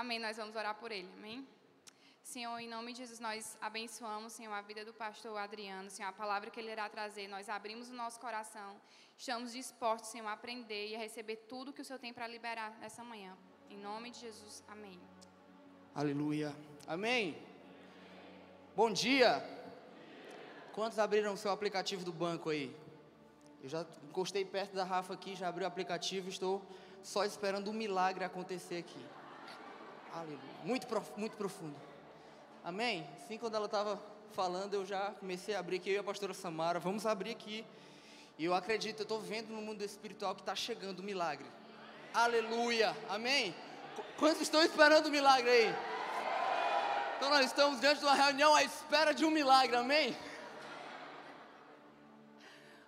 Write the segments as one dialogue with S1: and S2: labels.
S1: Amém. Nós vamos orar por ele. Amém. Senhor, em nome de Jesus, nós abençoamos, Senhor, a vida do pastor Adriano, Senhor, a palavra que ele irá trazer. Nós abrimos o nosso coração, estamos dispostos, Senhor, a aprender e a receber tudo que o Senhor tem para liberar nessa manhã. Em nome de Jesus, amém.
S2: Aleluia. Amém. Bom dia. Quantos abriram o seu aplicativo do banco aí? Eu já encostei perto da Rafa aqui, já abri o aplicativo, estou só esperando um milagre acontecer aqui. Aleluia. Muito, prof, muito profundo. Amém? Assim, quando ela estava falando, eu já comecei a abrir aqui, eu e a pastora Samara, vamos abrir aqui. E eu acredito, eu estou vendo no mundo espiritual que está chegando o milagre. Aleluia. Amém? Quantos estão esperando o milagre aí? Então nós estamos diante de uma reunião à espera de um milagre, amém?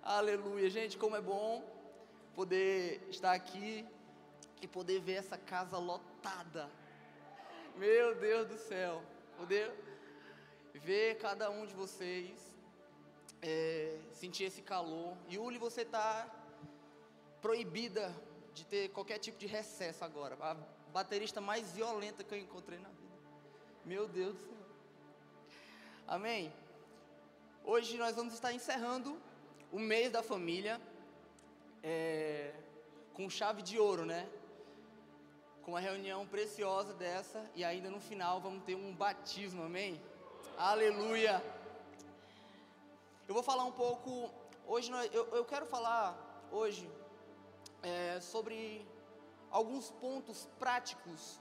S2: Aleluia, gente, como é bom poder estar aqui e poder ver essa casa lotada. Meu Deus do céu, poder ver cada um de vocês, é, sentir esse calor. Yuli, você está proibida de ter qualquer tipo de recesso agora. A baterista mais violenta que eu encontrei na vida. Meu Deus do céu. Amém? Hoje nós vamos estar encerrando o mês da família é, com chave de ouro, né? Com uma reunião preciosa dessa e ainda no final vamos ter um batismo, amém? Aleluia! Eu vou falar um pouco, hoje nós, eu, eu quero falar hoje é, sobre alguns pontos práticos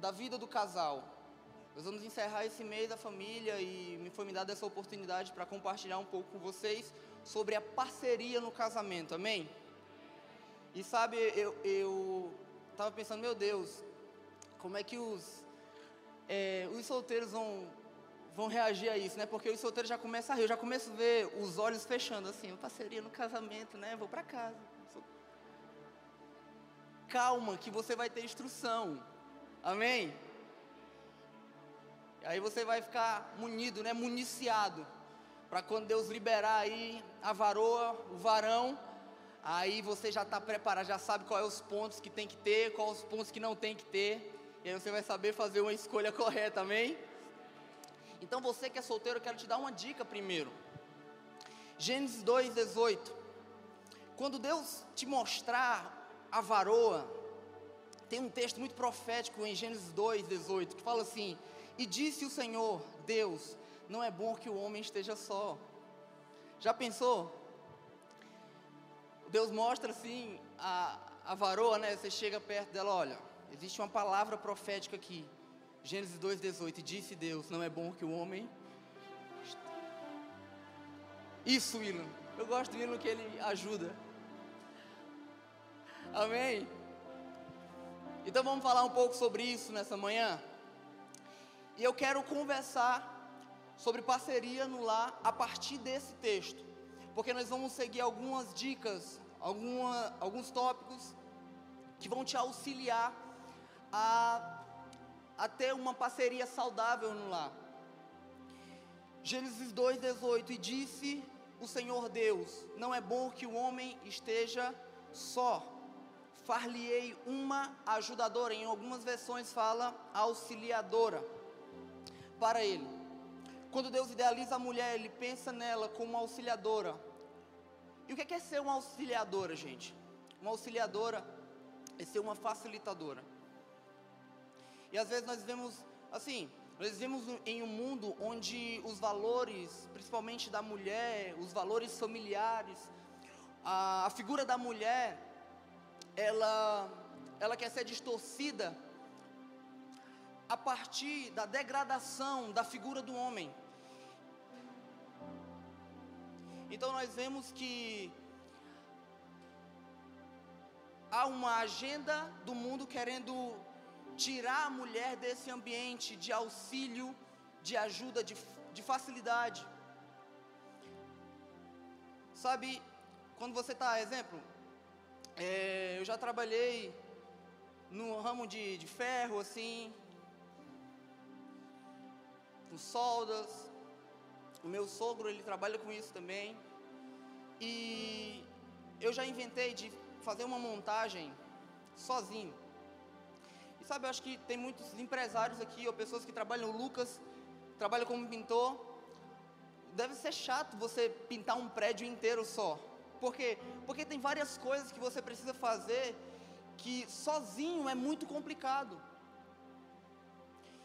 S2: da vida do casal. Nós vamos encerrar esse mês da família e me foi me dada essa oportunidade para compartilhar um pouco com vocês sobre a parceria no casamento, amém? E sabe, eu, eu tava pensando, meu Deus, como é que os, é, os solteiros vão, vão reagir a isso, né? Porque os solteiros já começam a rir, eu já começo a ver os olhos fechando assim, parceria no casamento, né? Vou para casa. Calma, que você vai ter instrução. Amém? Aí você vai ficar munido, né? Municiado. Para quando Deus liberar aí a varoa, o varão, aí você já está preparado, já sabe quais os pontos que tem que ter, quais os pontos que não tem que ter. E aí você vai saber fazer uma escolha correta, amém? Então você que é solteiro, eu quero te dar uma dica primeiro. Gênesis 2:18. Quando Deus te mostrar a varoa, tem um texto muito profético em Gênesis 2, 18, que fala assim: E disse o Senhor, Deus, não é bom que o homem esteja só. Já pensou? Deus mostra assim a, a varoa, né? Você chega perto dela, olha, existe uma palavra profética aqui. Gênesis 2,18, e disse Deus, não é bom que o homem. Isso, William. Eu gosto do William que ele ajuda. Amém? Então vamos falar um pouco sobre isso nessa manhã. E eu quero conversar sobre parceria no lar a partir desse texto, porque nós vamos seguir algumas dicas, alguma, alguns tópicos que vão te auxiliar a, a ter uma parceria saudável no lar. Gênesis 2,18: E disse o Senhor Deus: Não é bom que o homem esteja só far-lhe-ei uma ajudadora. Em algumas versões fala auxiliadora para ele. Quando Deus idealiza a mulher, ele pensa nela como uma auxiliadora. E o que é ser uma auxiliadora, gente? Uma auxiliadora é ser uma facilitadora. E às vezes nós vemos, assim, nós vivemos em um mundo onde os valores, principalmente da mulher, os valores familiares, a, a figura da mulher, ela, ela quer ser distorcida a partir da degradação da figura do homem. Então nós vemos que há uma agenda do mundo querendo tirar a mulher desse ambiente de auxílio, de ajuda, de, de facilidade. Sabe, quando você está, exemplo, é, eu já trabalhei no ramo de, de ferro, assim, com soldas. O meu sogro, ele trabalha com isso também. E eu já inventei de fazer uma montagem sozinho. E sabe, eu acho que tem muitos empresários aqui, ou pessoas que trabalham, o Lucas trabalha como pintor. Deve ser chato você pintar um prédio inteiro só. Por quê? Porque tem várias coisas que você precisa fazer que sozinho é muito complicado.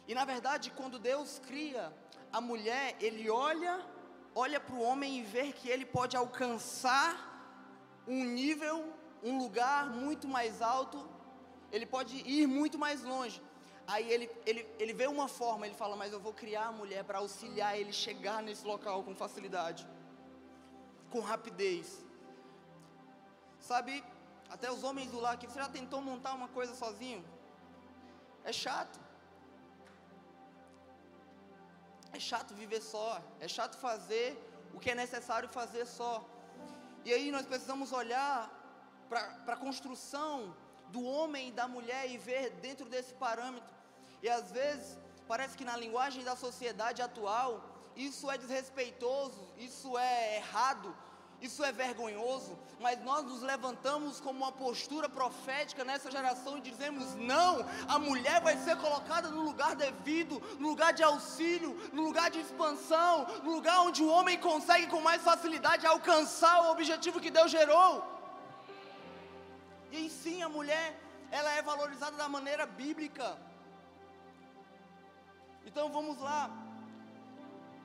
S2: E na verdade, quando Deus cria a mulher, Ele olha, olha para o homem e vê que ele pode alcançar um nível, um lugar muito mais alto, ele pode ir muito mais longe. Aí ele, ele, ele vê uma forma, ele fala, mas eu vou criar a mulher para auxiliar ele chegar nesse local com facilidade, com rapidez. Sabe, até os homens do lar aqui, você já tentou montar uma coisa sozinho? É chato. É chato viver só, é chato fazer o que é necessário fazer só. E aí nós precisamos olhar para a construção do homem e da mulher e ver dentro desse parâmetro. E às vezes parece que na linguagem da sociedade atual isso é desrespeitoso, isso é errado, isso é vergonhoso, mas nós nos levantamos como uma postura profética nessa geração e dizemos: não, a mulher vai ser colocada no lugar devido, no lugar de auxílio, no lugar de expansão, no lugar onde o homem consegue com mais facilidade alcançar o objetivo que Deus gerou. E sim, a mulher, ela é valorizada da maneira bíblica. Então vamos lá.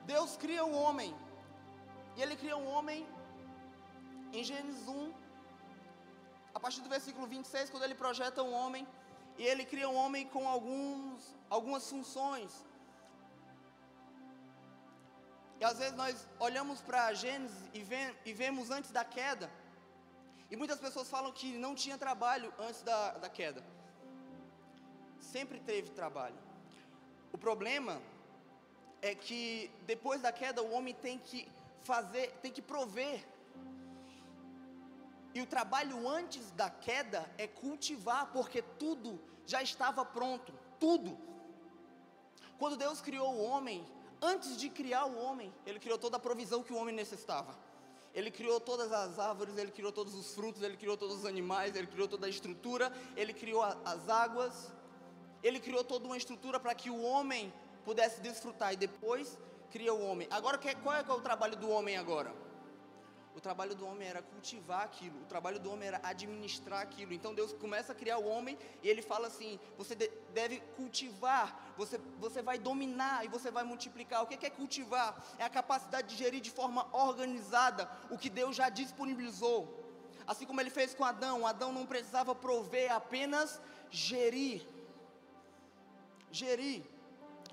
S2: Deus cria o homem. E ele cria um homem em Gênesis 1, a partir do versículo 26, quando ele projeta um homem, e ele cria um homem com alguns, algumas funções. E às vezes nós olhamos para Gênesis e, e, vemos antes da queda, e muitas pessoas falam que não tinha trabalho antes da, da queda. Sempre teve trabalho. O problema é que depois da queda o homem tem que fazer, tem que prover e o trabalho antes da queda é cultivar, porque tudo já estava pronto, tudo. Quando Deus criou o homem, antes de criar o homem, Ele criou toda a provisão que o homem necessitava. Ele criou todas as árvores, Ele criou todos os frutos, Ele criou todos os animais, Ele criou toda a estrutura, Ele criou a, as águas, Ele criou toda uma estrutura para que o homem pudesse desfrutar e depois cria o homem. Agora, qual é, qual é o trabalho do homem agora? O trabalho do homem era cultivar aquilo, o trabalho do homem era administrar aquilo. Então Deus começa a criar o homem e ele fala assim: você deve cultivar, você, você vai dominar e você vai multiplicar. O que é cultivar? É a capacidade de gerir de forma organizada o que Deus já disponibilizou. Assim como ele fez com Adão, Adão não precisava prover, apenas gerir. Gerir,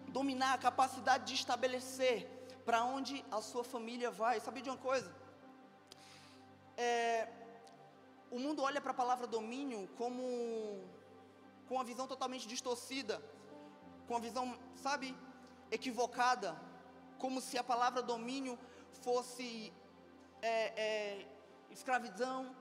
S2: dominar a capacidade de estabelecer para onde a sua família vai. Sabe de uma coisa? É, o mundo olha para a palavra domínio como com uma visão totalmente distorcida, com uma visão, sabe, equivocada, como se a palavra domínio fosse é, é, escravidão.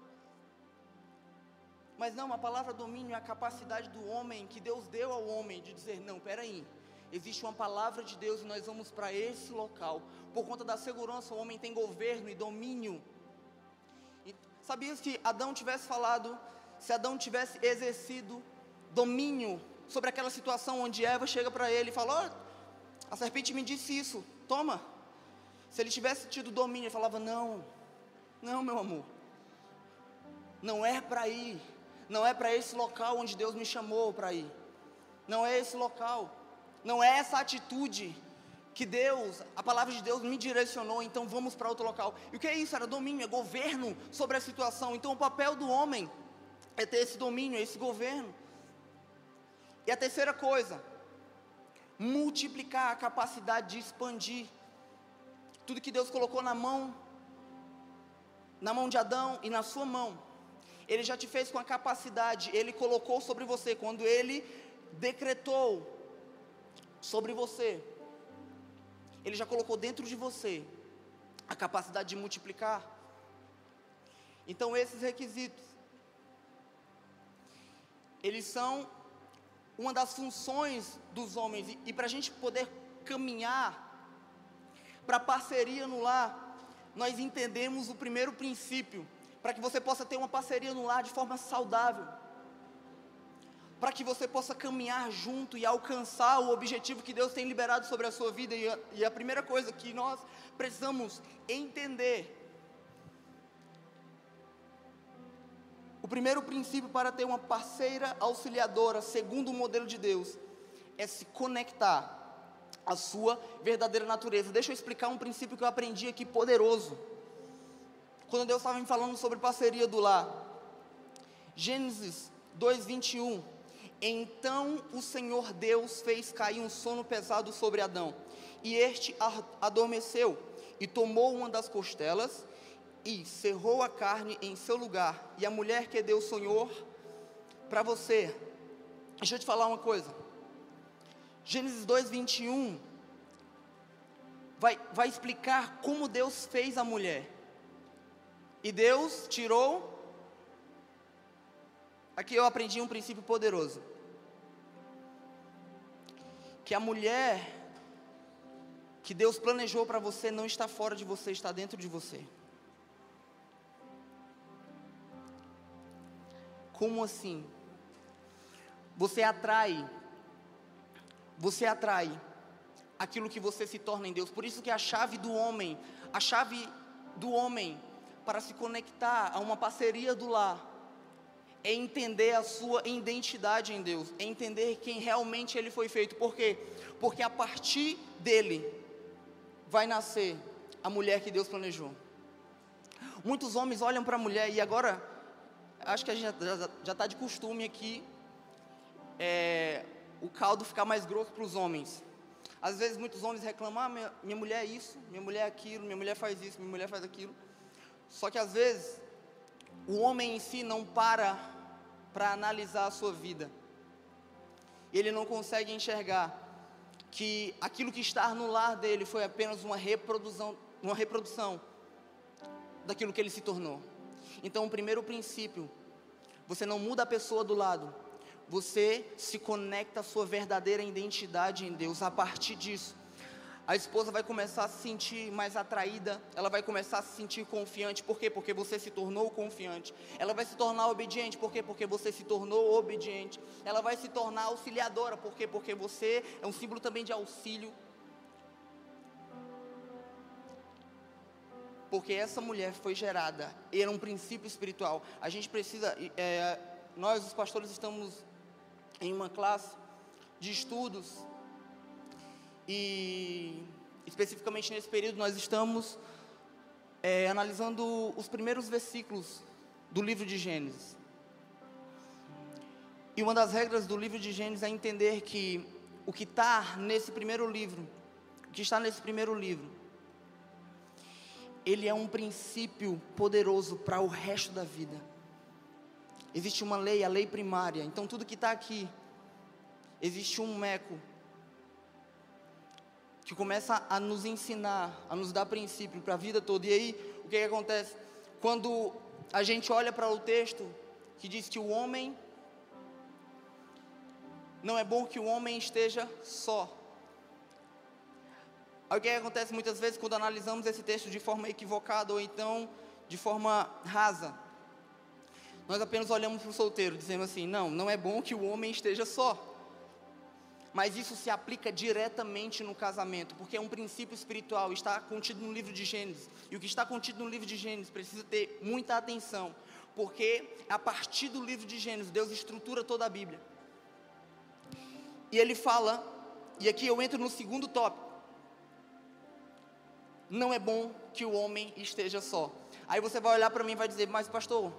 S2: Mas não, a palavra domínio é a capacidade do homem, que Deus deu ao homem, de dizer: não, peraí, existe uma palavra de Deus e nós vamos para esse local. Por conta da segurança, o homem tem governo e domínio Sabias que Adão tivesse falado, se Adão tivesse exercido domínio sobre aquela situação onde Eva chega para ele e fala: oh, a serpente me disse isso, toma. Se ele tivesse tido domínio, ele falava: Não, não, meu amor, não é para ir, não é para esse local onde Deus me chamou para ir, não é esse local, não é essa atitude que Deus, a palavra de Deus me direcionou, então vamos para outro local. E o que é isso? Era domínio, é governo sobre a situação. Então o papel do homem é ter esse domínio, esse governo. E a terceira coisa, multiplicar a capacidade de expandir tudo que Deus colocou na mão, na mão de Adão e na sua mão. Ele já te fez com a capacidade, ele colocou sobre você quando ele decretou sobre você ele já colocou dentro de você a capacidade de multiplicar. Então, esses requisitos, eles são uma das funções dos homens, e, e para a gente poder caminhar para parceria no lar, nós entendemos o primeiro princípio, para que você possa ter uma parceria no lar de forma saudável. Para que você possa caminhar junto e alcançar o objetivo que Deus tem liberado sobre a sua vida. E a, e a primeira coisa que nós precisamos entender O primeiro princípio para ter uma parceira auxiliadora, segundo o modelo de Deus, é se conectar à sua verdadeira natureza. Deixa eu explicar um princípio que eu aprendi aqui poderoso. Quando Deus estava me falando sobre parceria do lar. Gênesis 2:21. Então o Senhor Deus fez cair um sono pesado sobre Adão, e este adormeceu e tomou uma das costelas e cerrou a carne em seu lugar, e a mulher que Deus sonhou para você. Deixa eu te falar uma coisa. Gênesis 2, 21 vai, vai explicar como Deus fez a mulher. E Deus tirou. Aqui eu aprendi um princípio poderoso. Que a mulher que Deus planejou para você não está fora de você, está dentro de você. Como assim? Você atrai, você atrai aquilo que você se torna em Deus. Por isso que a chave do homem, a chave do homem para se conectar a uma parceria do lar, é entender a sua identidade em Deus, é entender quem realmente ele foi feito. Por quê? Porque a partir dele vai nascer a mulher que Deus planejou. Muitos homens olham para a mulher e agora acho que a gente já está de costume aqui é, o caldo ficar mais grosso para os homens. Às vezes muitos homens reclamam, ah, minha, minha mulher é isso, minha mulher é aquilo, minha mulher faz isso, minha mulher faz aquilo. Só que às vezes o homem em si não para para analisar a sua vida. Ele não consegue enxergar que aquilo que está no lar dele foi apenas uma reprodução, uma reprodução daquilo que ele se tornou. Então, o primeiro princípio, você não muda a pessoa do lado, você se conecta à sua verdadeira identidade em Deus. A partir disso, a esposa vai começar a se sentir mais atraída, ela vai começar a se sentir confiante. Por quê? Porque você se tornou confiante. Ela vai se tornar obediente. Por quê? Porque você se tornou obediente. Ela vai se tornar auxiliadora. Por quê? Porque você é um símbolo também de auxílio. porque essa mulher foi gerada, era um princípio espiritual. A gente precisa, é, nós os pastores estamos em uma classe de estudos e especificamente nesse período nós estamos é, analisando os primeiros versículos do livro de Gênesis. E uma das regras do livro de Gênesis é entender que o que está nesse primeiro livro, o que está nesse primeiro livro, ele é um princípio poderoso para o resto da vida. Existe uma lei, a lei primária. Então tudo que está aqui, existe um meco que começa a nos ensinar, a nos dar princípio para a vida toda. E aí, o que, que acontece? Quando a gente olha para o texto que diz que o homem não é bom que o homem esteja só. Aí o que acontece muitas vezes quando analisamos esse texto de forma equivocada ou então de forma rasa? Nós apenas olhamos para o solteiro, dizemos assim: não, não é bom que o homem esteja só. Mas isso se aplica diretamente no casamento, porque é um princípio espiritual, está contido no livro de Gênesis. E o que está contido no livro de Gênesis precisa ter muita atenção, porque a partir do livro de Gênesis, Deus estrutura toda a Bíblia. E ele fala, e aqui eu entro no segundo tópico não é bom que o homem esteja só. Aí você vai olhar para mim e vai dizer, mas pastor,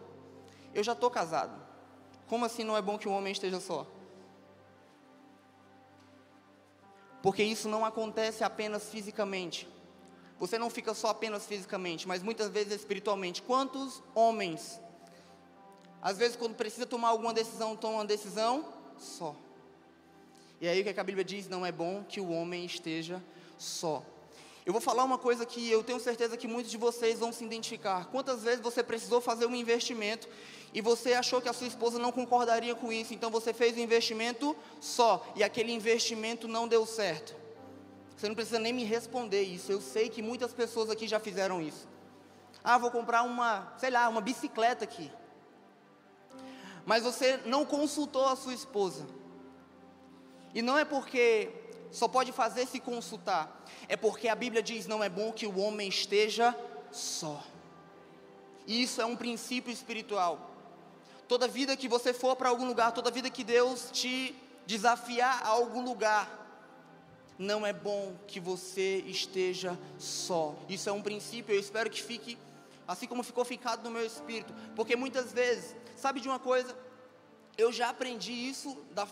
S2: eu já estou casado. Como assim não é bom que o homem esteja só? Porque isso não acontece apenas fisicamente. Você não fica só apenas fisicamente, mas muitas vezes espiritualmente. Quantos homens, às vezes quando precisa tomar alguma decisão, tomam uma decisão só. E aí o que a Bíblia diz? Não é bom que o homem esteja só. Eu vou falar uma coisa que eu tenho certeza que muitos de vocês vão se identificar. Quantas vezes você precisou fazer um investimento e você achou que a sua esposa não concordaria com isso, então você fez o um investimento só e aquele investimento não deu certo? Você não precisa nem me responder isso. Eu sei que muitas pessoas aqui já fizeram isso. Ah, vou comprar uma, sei lá, uma bicicleta aqui. mas você não consultou a sua esposa. E não é porque só pode fazer se consultar, é porque a Bíblia diz: não é bom que o homem esteja só. E isso é um princípio espiritual. Toda vida que você for para algum lugar, toda vida que Deus te desafiar a algum lugar, não é bom que você esteja só. Isso é um princípio, eu espero que fique assim como ficou ficado no meu espírito, porque muitas vezes, sabe de uma coisa? Eu já aprendi isso da,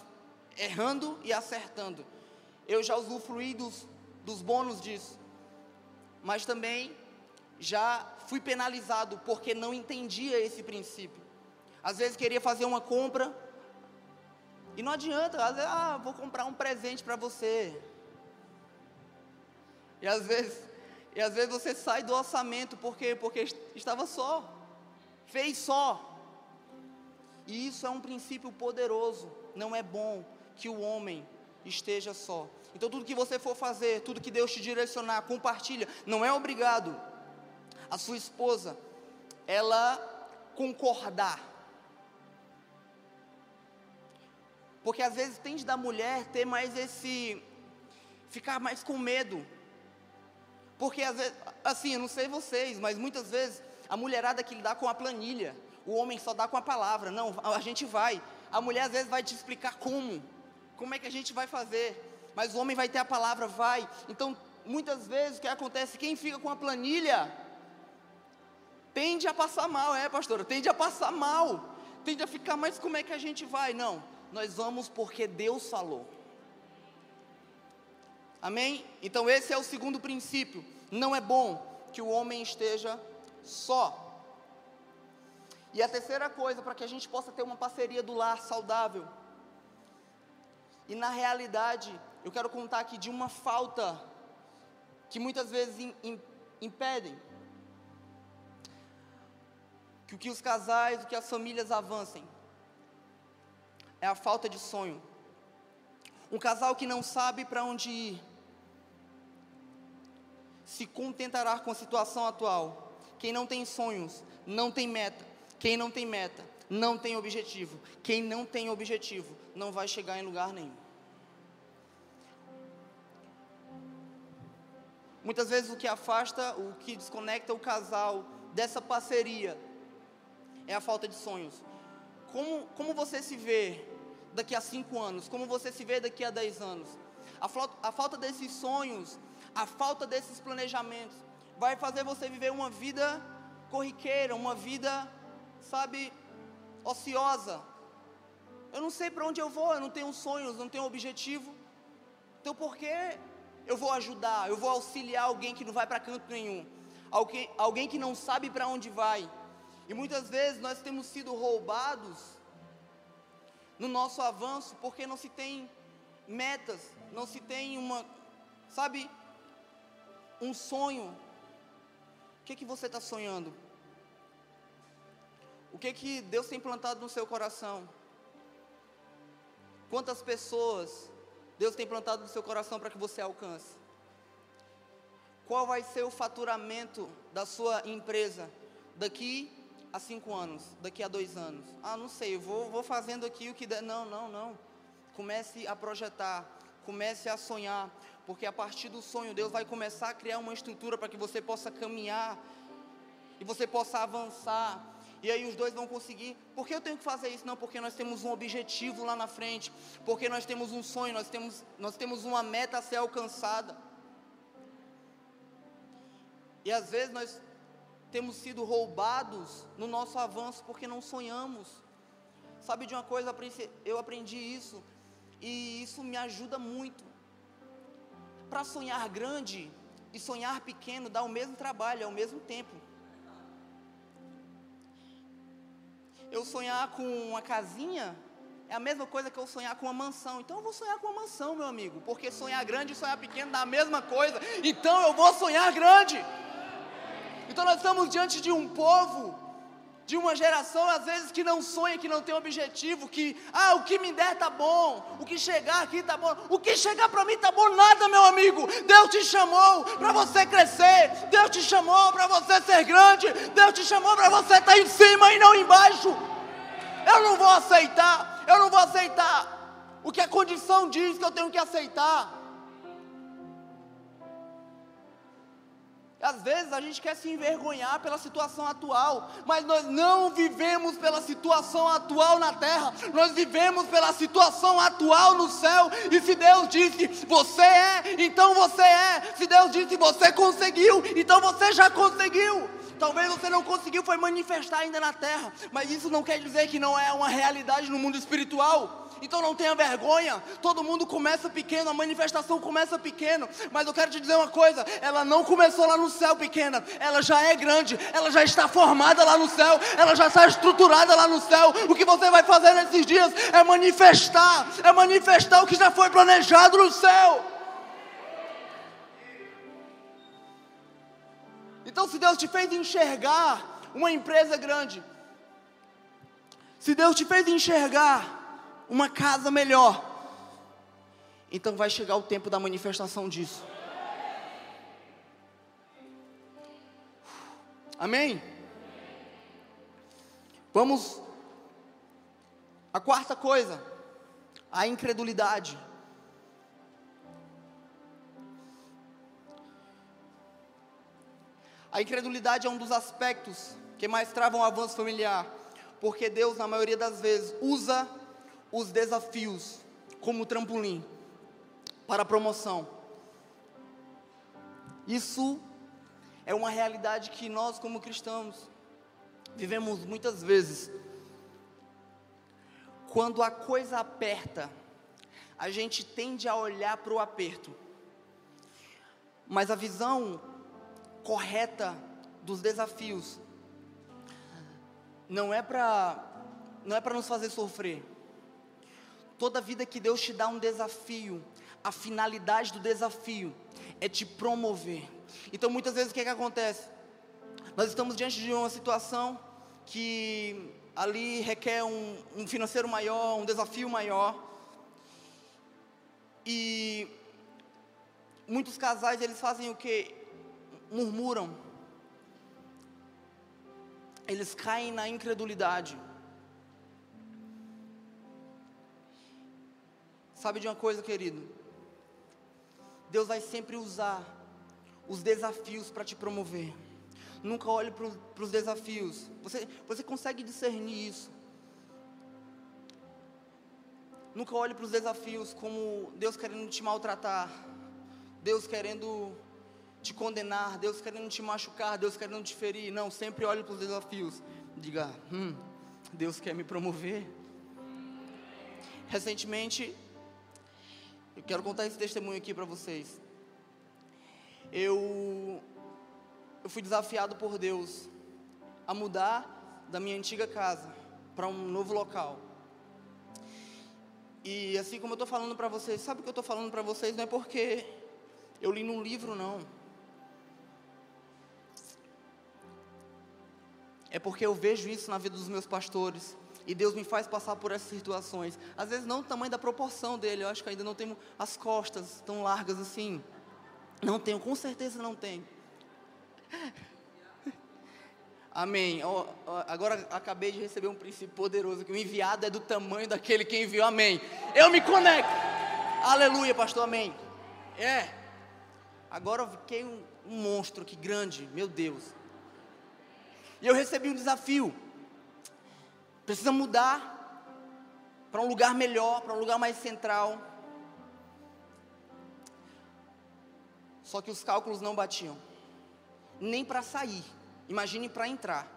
S2: errando e acertando. Eu já usufruí dos, dos bônus disso, mas também já fui penalizado porque não entendia esse princípio. Às vezes queria fazer uma compra e não adianta, às vezes, ah, vou comprar um presente para você. E às vezes, e às vezes você sai do orçamento porque porque estava só, fez só. E isso é um princípio poderoso. Não é bom que o homem esteja só. Então tudo que você for fazer, tudo que Deus te direcionar, compartilha. Não é obrigado a sua esposa ela concordar. Porque às vezes tende da mulher ter mais esse ficar mais com medo porque às vezes, assim, eu não sei vocês, mas muitas vezes a mulherada que dá com a planilha, o homem só dá com a palavra. Não, a gente vai. A mulher às vezes vai te explicar como, como é que a gente vai fazer. Mas o homem vai ter a palavra, vai. Então, muitas vezes o que acontece, quem fica com a planilha tende a passar mal, é, pastora? Tende a passar mal. Tende a ficar, mas como é que a gente vai? Não, nós vamos porque Deus falou. Amém? Então, esse é o segundo princípio. Não é bom que o homem esteja só. E a terceira coisa, para que a gente possa ter uma parceria do lar saudável. E na realidade, eu quero contar aqui de uma falta que muitas vezes impedem que, que os casais, que as famílias avancem. É a falta de sonho. Um casal que não sabe para onde ir se contentará com a situação atual. Quem não tem sonhos, não tem meta. Quem não tem meta, não tem objetivo. Quem não tem objetivo, não vai chegar em lugar nenhum. Muitas vezes o que afasta, o que desconecta o casal dessa parceria é a falta de sonhos. Como, como você se vê daqui a cinco anos? Como você se vê daqui a dez anos? A, a falta desses sonhos a falta desses planejamentos vai fazer você viver uma vida corriqueira, uma vida, sabe, ociosa. Eu não sei para onde eu vou, eu não tenho sonhos, não tenho objetivo. Então por que eu vou ajudar, eu vou auxiliar alguém que não vai para canto nenhum? Alguém, alguém que não sabe para onde vai. E muitas vezes nós temos sido roubados no nosso avanço porque não se tem metas, não se tem uma, sabe, um sonho. O que, que você está sonhando? O que, que Deus tem plantado no seu coração? Quantas pessoas Deus tem plantado no seu coração para que você alcance? Qual vai ser o faturamento da sua empresa daqui a cinco anos, daqui a dois anos? Ah, não sei, vou, vou fazendo aqui o que der. Não, não, não. Comece a projetar, comece a sonhar, porque a partir do sonho, Deus vai começar a criar uma estrutura para que você possa caminhar e você possa avançar. E aí os dois vão conseguir. Por que eu tenho que fazer isso? Não, porque nós temos um objetivo lá na frente, porque nós temos um sonho, nós temos, nós temos uma meta a ser alcançada. E às vezes nós temos sido roubados no nosso avanço porque não sonhamos. Sabe de uma coisa, eu aprendi isso, e isso me ajuda muito. Para sonhar grande e sonhar pequeno dá o mesmo trabalho, é o mesmo tempo. Eu sonhar com uma casinha é a mesma coisa que eu sonhar com uma mansão. Então eu vou sonhar com uma mansão, meu amigo, porque sonhar grande e sonhar pequeno dá a mesma coisa. Então eu vou sonhar grande. Então nós estamos diante de um povo de uma geração às vezes que não sonha, que não tem objetivo, que ah, o que me der tá bom, o que chegar aqui tá bom, o que chegar para mim tá bom nada, meu amigo. Deus te chamou para você crescer, Deus te chamou para você ser grande, Deus te chamou para você estar tá em cima e não embaixo. Eu não vou aceitar, eu não vou aceitar o que a condição diz que eu tenho que aceitar. Às vezes a gente quer se envergonhar pela situação atual, mas nós não vivemos pela situação atual na terra, nós vivemos pela situação atual no céu. E se Deus disse você é, então você é. Se Deus disse você conseguiu, então você já conseguiu. Talvez você não conseguiu foi manifestar ainda na terra, mas isso não quer dizer que não é uma realidade no mundo espiritual. Então não tenha vergonha. Todo mundo começa pequeno, a manifestação começa pequeno. Mas eu quero te dizer uma coisa: ela não começou lá no céu pequena, ela já é grande, ela já está formada lá no céu, ela já está estruturada lá no céu. O que você vai fazer nesses dias é manifestar, é manifestar o que já foi planejado no céu. Então, se Deus te fez enxergar uma empresa grande, se Deus te fez enxergar uma casa melhor. Então vai chegar o tempo da manifestação disso. Amém? Vamos. A quarta coisa, a incredulidade. A incredulidade é um dos aspectos que mais travam o avanço familiar, porque Deus, na maioria das vezes, usa os desafios como trampolim para a promoção. Isso é uma realidade que nós, como cristãos, vivemos muitas vezes. Quando a coisa aperta, a gente tende a olhar para o aperto, mas a visão correta dos desafios não é para não é para nos fazer sofrer, Toda vida que Deus te dá um desafio, a finalidade do desafio é te promover. Então muitas vezes o que, é que acontece? Nós estamos diante de uma situação que ali requer um, um financeiro maior, um desafio maior. E muitos casais eles fazem o que? Murmuram. Eles caem na incredulidade. Sabe de uma coisa, querido? Deus vai sempre usar os desafios para te promover. Nunca olhe para os desafios. Você, você consegue discernir isso. Nunca olhe para os desafios como Deus querendo te maltratar, Deus querendo te condenar, Deus querendo te machucar, Deus querendo te ferir. Não, sempre olhe para os desafios. Diga, hum, Deus quer me promover. Recentemente, eu quero contar esse testemunho aqui para vocês. Eu, eu fui desafiado por Deus a mudar da minha antiga casa para um novo local. E assim como eu estou falando para vocês, sabe o que eu estou falando para vocês? Não é porque eu li num livro, não. É porque eu vejo isso na vida dos meus pastores. E Deus me faz passar por essas situações. Às vezes não o tamanho da proporção dele, eu acho que ainda não tenho as costas tão largas assim. Não tenho, com certeza não tenho. Amém. Oh, oh, agora acabei de receber um princípio poderoso que o enviado é do tamanho daquele que enviou. Amém. Eu me conecto. Aleluia, pastor. Amém. É. Agora eu fiquei um, um monstro aqui grande, meu Deus. E eu recebi um desafio. Precisa mudar para um lugar melhor, para um lugar mais central. Só que os cálculos não batiam. Nem para sair. Imagine para entrar.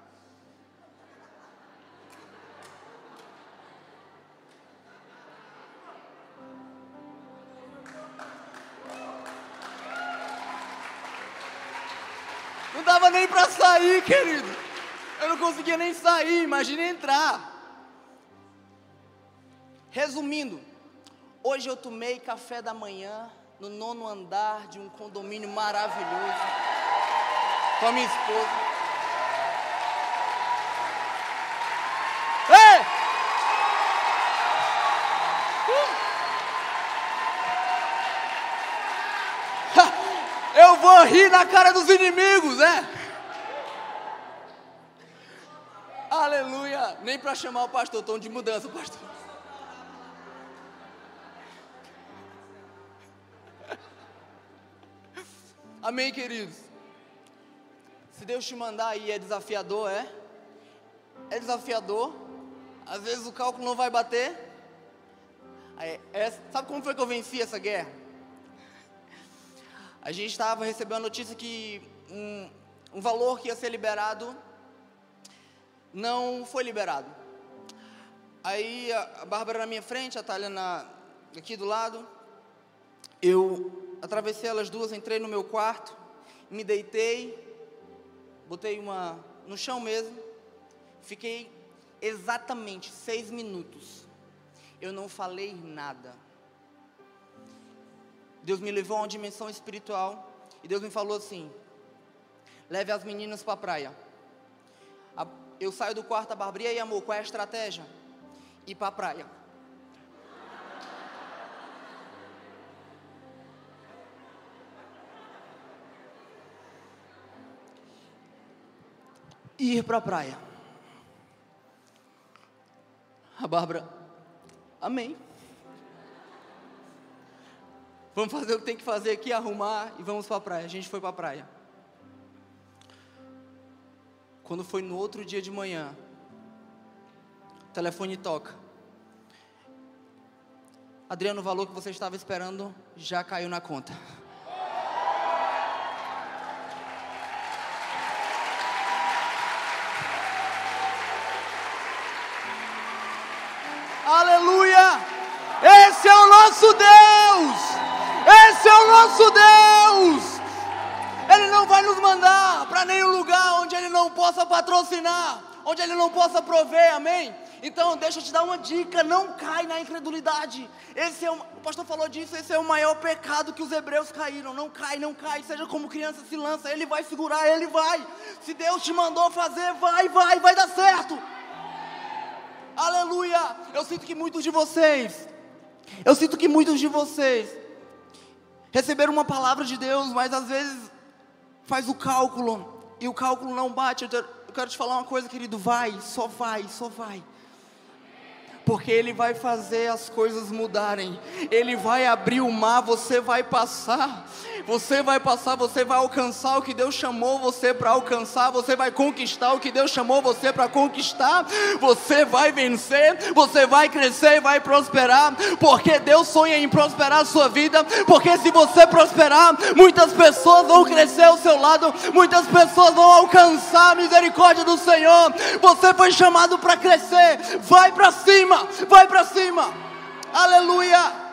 S2: Não dava nem para sair, querido. Eu não conseguia nem sair, imagine entrar. Resumindo, hoje eu tomei café da manhã no nono andar de um condomínio maravilhoso com a minha esposa. Uh! Eu vou rir na cara dos inimigos, é? Aleluia! Nem para chamar o pastor, tom de mudança, pastor. Amém, queridos? Se Deus te mandar aí é desafiador, é? É desafiador. Às vezes o cálculo não vai bater. É, é, sabe como foi que eu venci essa guerra? A gente estava recebendo a notícia que um, um valor que ia ser liberado não foi liberado. Aí a, Bárbara na minha frente, a Thalia na, aqui do lado. Eu atravessei elas duas, entrei no meu quarto, me deitei, botei uma no chão mesmo, fiquei exatamente seis minutos. Eu não falei nada. Deus me levou a uma dimensão espiritual e Deus me falou assim: leve as meninas para a praia. Eu saio do quarto, a Barbara, e amor, qual é a estratégia? Ir para a praia. Ir para a praia. A Bárbara, amém. Vamos fazer o que tem que fazer aqui, arrumar e vamos para a praia. A gente foi para a praia. Quando foi no outro dia de manhã, o telefone toca. Adriano, o valor que você estava esperando já caiu na conta. Aleluia! Esse é o nosso Deus! Esse é o nosso Deus! Não vai nos mandar para nenhum lugar onde Ele não possa patrocinar, onde Ele não possa prover, amém? Então, deixa eu te dar uma dica: não cai na incredulidade. Esse é o, o pastor falou disso, esse é o maior pecado que os hebreus caíram. Não cai, não cai, seja como criança se lança, ele vai segurar, ele vai. Se Deus te mandou fazer, vai, vai, vai dar certo. Aleluia! Eu sinto que muitos de vocês, eu sinto que muitos de vocês receberam uma palavra de Deus, mas às vezes faz o cálculo e o cálculo não bate. Eu quero te falar uma coisa, querido, vai, só vai, só vai porque Ele vai fazer as coisas mudarem, Ele vai abrir o mar, você vai passar, você vai passar, você vai alcançar o que Deus chamou você para alcançar, você vai conquistar o que Deus chamou você para conquistar, você vai vencer, você vai crescer e vai prosperar, porque Deus sonha em prosperar a sua vida, porque se você prosperar, muitas pessoas vão crescer ao seu lado, muitas pessoas vão alcançar a misericórdia do Senhor. Você foi chamado para crescer, vai para cima vai para cima. Aleluia.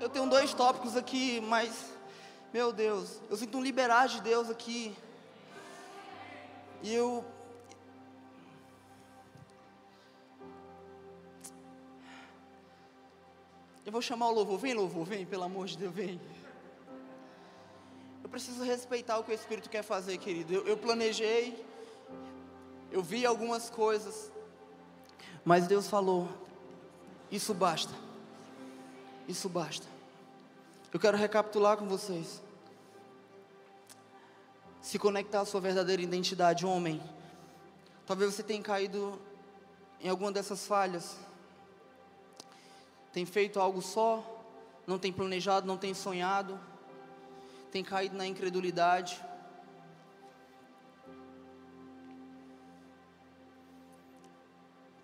S2: Eu tenho dois tópicos aqui, mas meu Deus, eu sinto um liberar de Deus aqui. E eu Eu vou chamar o louvor. Vem, louvor, vem, pelo amor de Deus, vem. Eu preciso respeitar o que o Espírito quer fazer, querido. Eu, eu planejei, eu vi algumas coisas, mas Deus falou: isso basta. Isso basta. Eu quero recapitular com vocês. Se conectar à sua verdadeira identidade, homem. Talvez você tenha caído em alguma dessas falhas. Tem feito algo só, não tem planejado, não tem sonhado tem caído na incredulidade.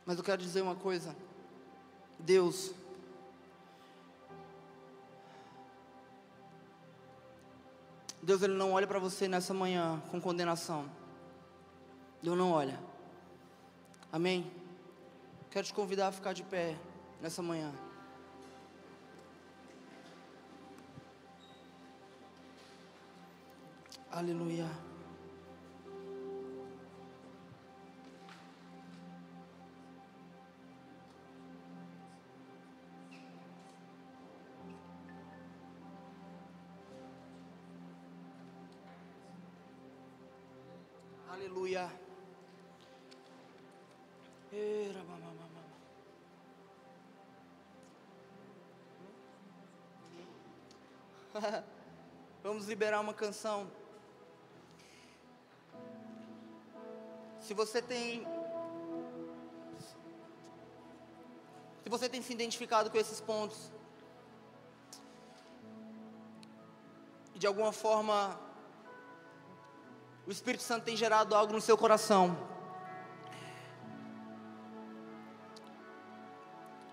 S2: Mas eu quero dizer uma coisa. Deus Deus ele não olha para você nessa manhã com condenação. Deus não olha. Amém. Quero te convidar a ficar de pé nessa manhã. Aleluia. Aleluia. Vamos liberar uma canção. Se você tem. Se você tem se identificado com esses pontos. E de alguma forma. O Espírito Santo tem gerado algo no seu coração.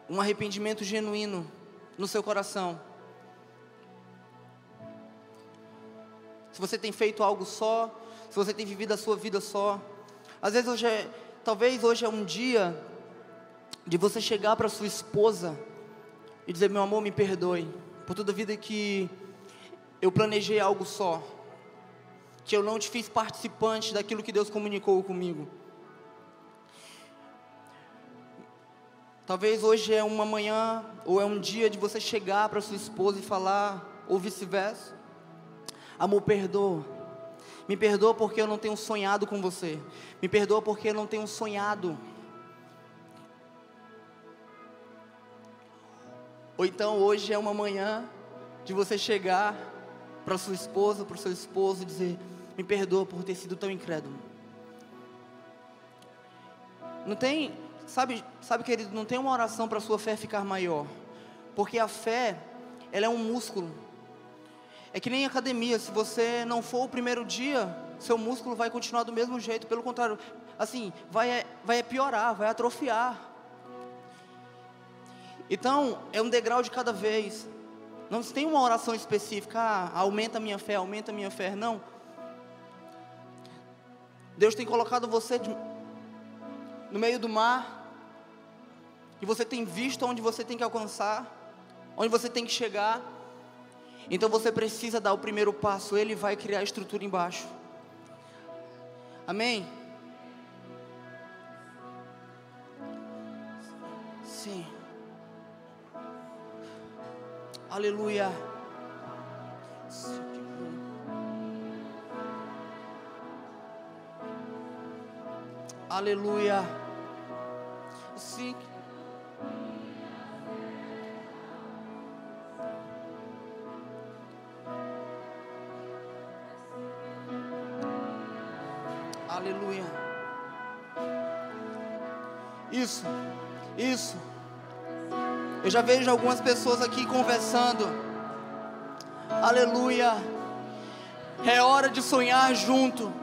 S2: Um arrependimento genuíno no seu coração. Se você tem feito algo só, se você tem vivido a sua vida só, às vezes hoje é, talvez hoje é um dia de você chegar para sua esposa e dizer: "Meu amor, me perdoe por toda a vida que eu planejei algo só, que eu não te fiz participante daquilo que Deus comunicou comigo". Talvez hoje é uma manhã ou é um dia de você chegar para sua esposa e falar, ou vice-versa. Amor, perdoa. Me perdoa porque eu não tenho sonhado com você. Me perdoa porque eu não tenho sonhado. Ou então hoje é uma manhã de você chegar para sua esposa, para o seu esposo e dizer: Me perdoa por ter sido tão incrédulo. Não tem, sabe, sabe querido, não tem uma oração para sua fé ficar maior. Porque a fé, ela é um músculo. É que nem academia, se você não for o primeiro dia, seu músculo vai continuar do mesmo jeito, pelo contrário, assim, vai, vai piorar, vai atrofiar. Então, é um degrau de cada vez. Não tem uma oração específica, ah, aumenta a minha fé, aumenta a minha fé. Não. Deus tem colocado você de, no meio do mar, e você tem visto onde você tem que alcançar, onde você tem que chegar. Então você precisa dar o primeiro passo, Ele vai criar a estrutura embaixo. Amém? Sim. Aleluia. Aleluia. Sim. Aleluia. Isso, isso. Eu já vejo algumas pessoas aqui conversando. Aleluia. É hora de sonhar junto.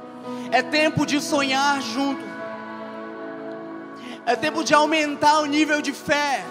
S2: É tempo de sonhar junto. É tempo de aumentar o nível de fé.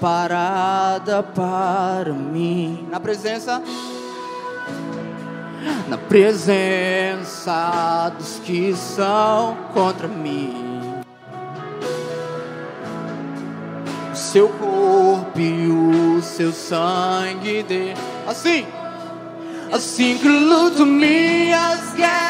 S2: Preparada para mim. Na presença. Na presença dos que são contra mim. O seu corpo e o seu sangue de. Assim. Assim que luto minhas guerras.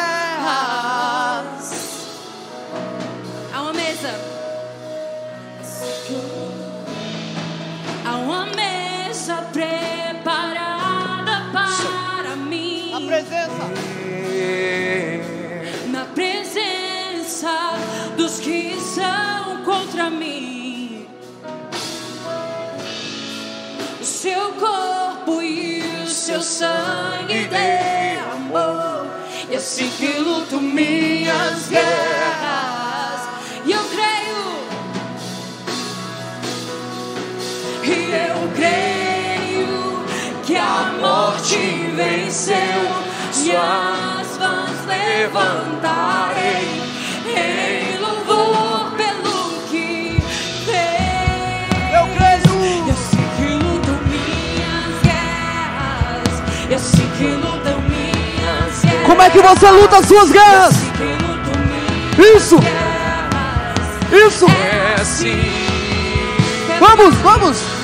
S3: Sangue derramou. E assim que luto minhas guerras. E eu creio. E eu creio que a morte venceu. E as mãos levantarei
S4: é que você luta as suas guerras? Isso.
S2: Isso!
S4: É assim.
S2: Vamos, vamos!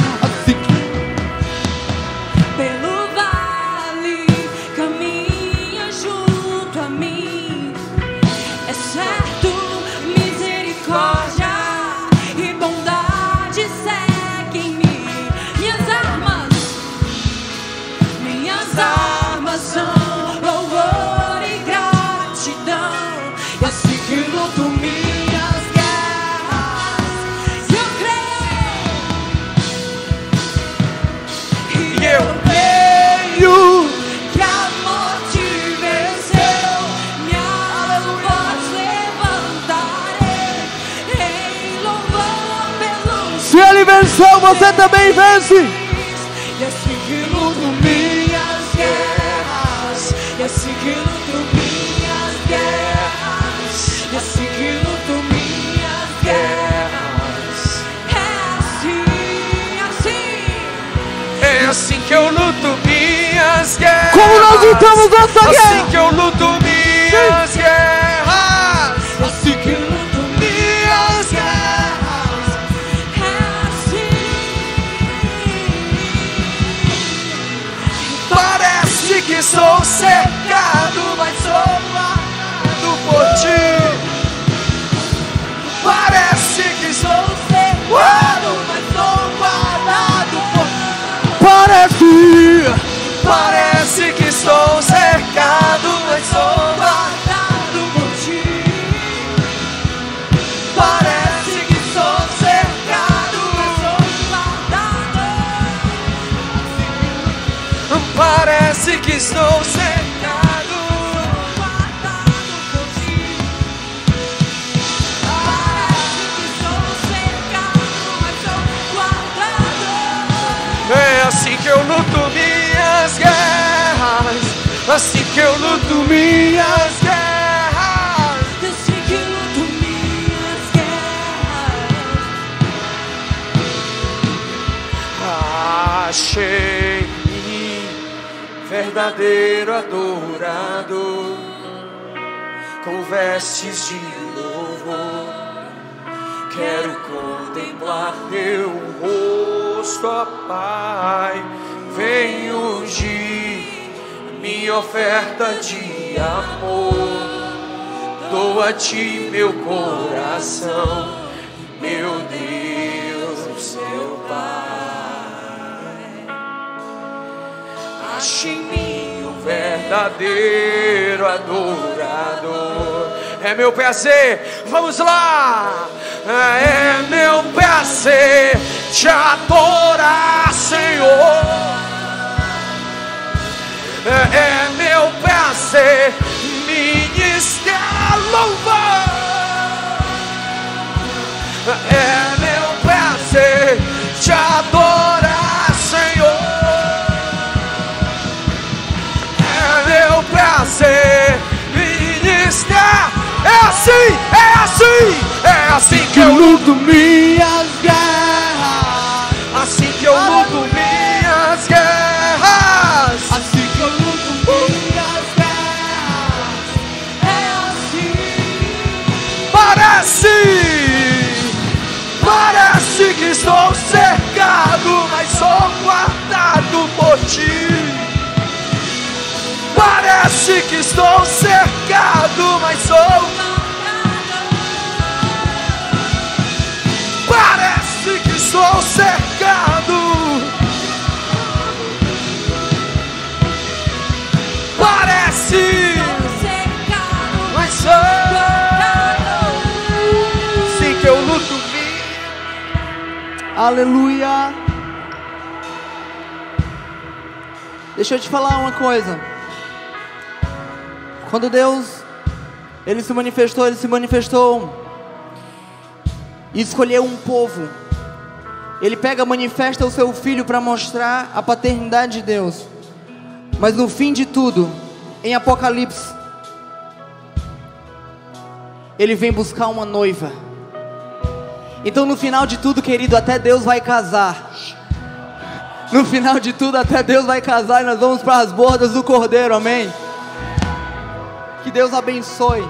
S2: Você também vence.
S3: E assim que luto minhas guerras, e assim que luto minhas guerras, e assim que luto minhas guerras, é assim, assim.
S4: É assim que eu luto minhas guerras.
S2: Como nós lutamos essa
S4: Assim
S2: guerra?
S4: que eu luto Parece. Parece que estou cercado, mas sou guardado por ti. Parece que estou cercado, mas sou guardado. Parece que estou cercado. É assim que eu luto minhas guerras. Assim que eu luto minhas guerras.
S3: Assim que luto minhas guerras.
S4: Achei verdadeiro adorador com vestes de louvor. Quero contemplar teu rosto, ó Pai. Vem ungir minha oferta de amor. Dou a ti meu coração, meu Deus, meu Pai. Ache em mim o verdadeiro adorador. É meu prazer, vamos lá! É meu prazer te adorar, Senhor. É meu prazer ministrar louvor. É meu prazer te adorar, Senhor. É meu prazer ministrar. É assim, é assim, é assim que eu luto
S2: minhas guerras.
S4: Assim que eu luto minhas guerras. Parece, parece que estou cercado, mas sou guardado por ti. Parece que estou cercado, mas sou. Parece que estou cercado.
S2: Aleluia. Deixa eu te falar uma coisa. Quando Deus ele se manifestou, ele se manifestou e escolheu um povo. Ele pega, manifesta o seu filho para mostrar a paternidade de Deus. Mas no fim de tudo, em Apocalipse, ele vem buscar uma noiva. Então no final de tudo, querido, até Deus vai casar. No final de tudo, até Deus vai casar e nós vamos para as bordas do Cordeiro, amém? Que Deus abençoe.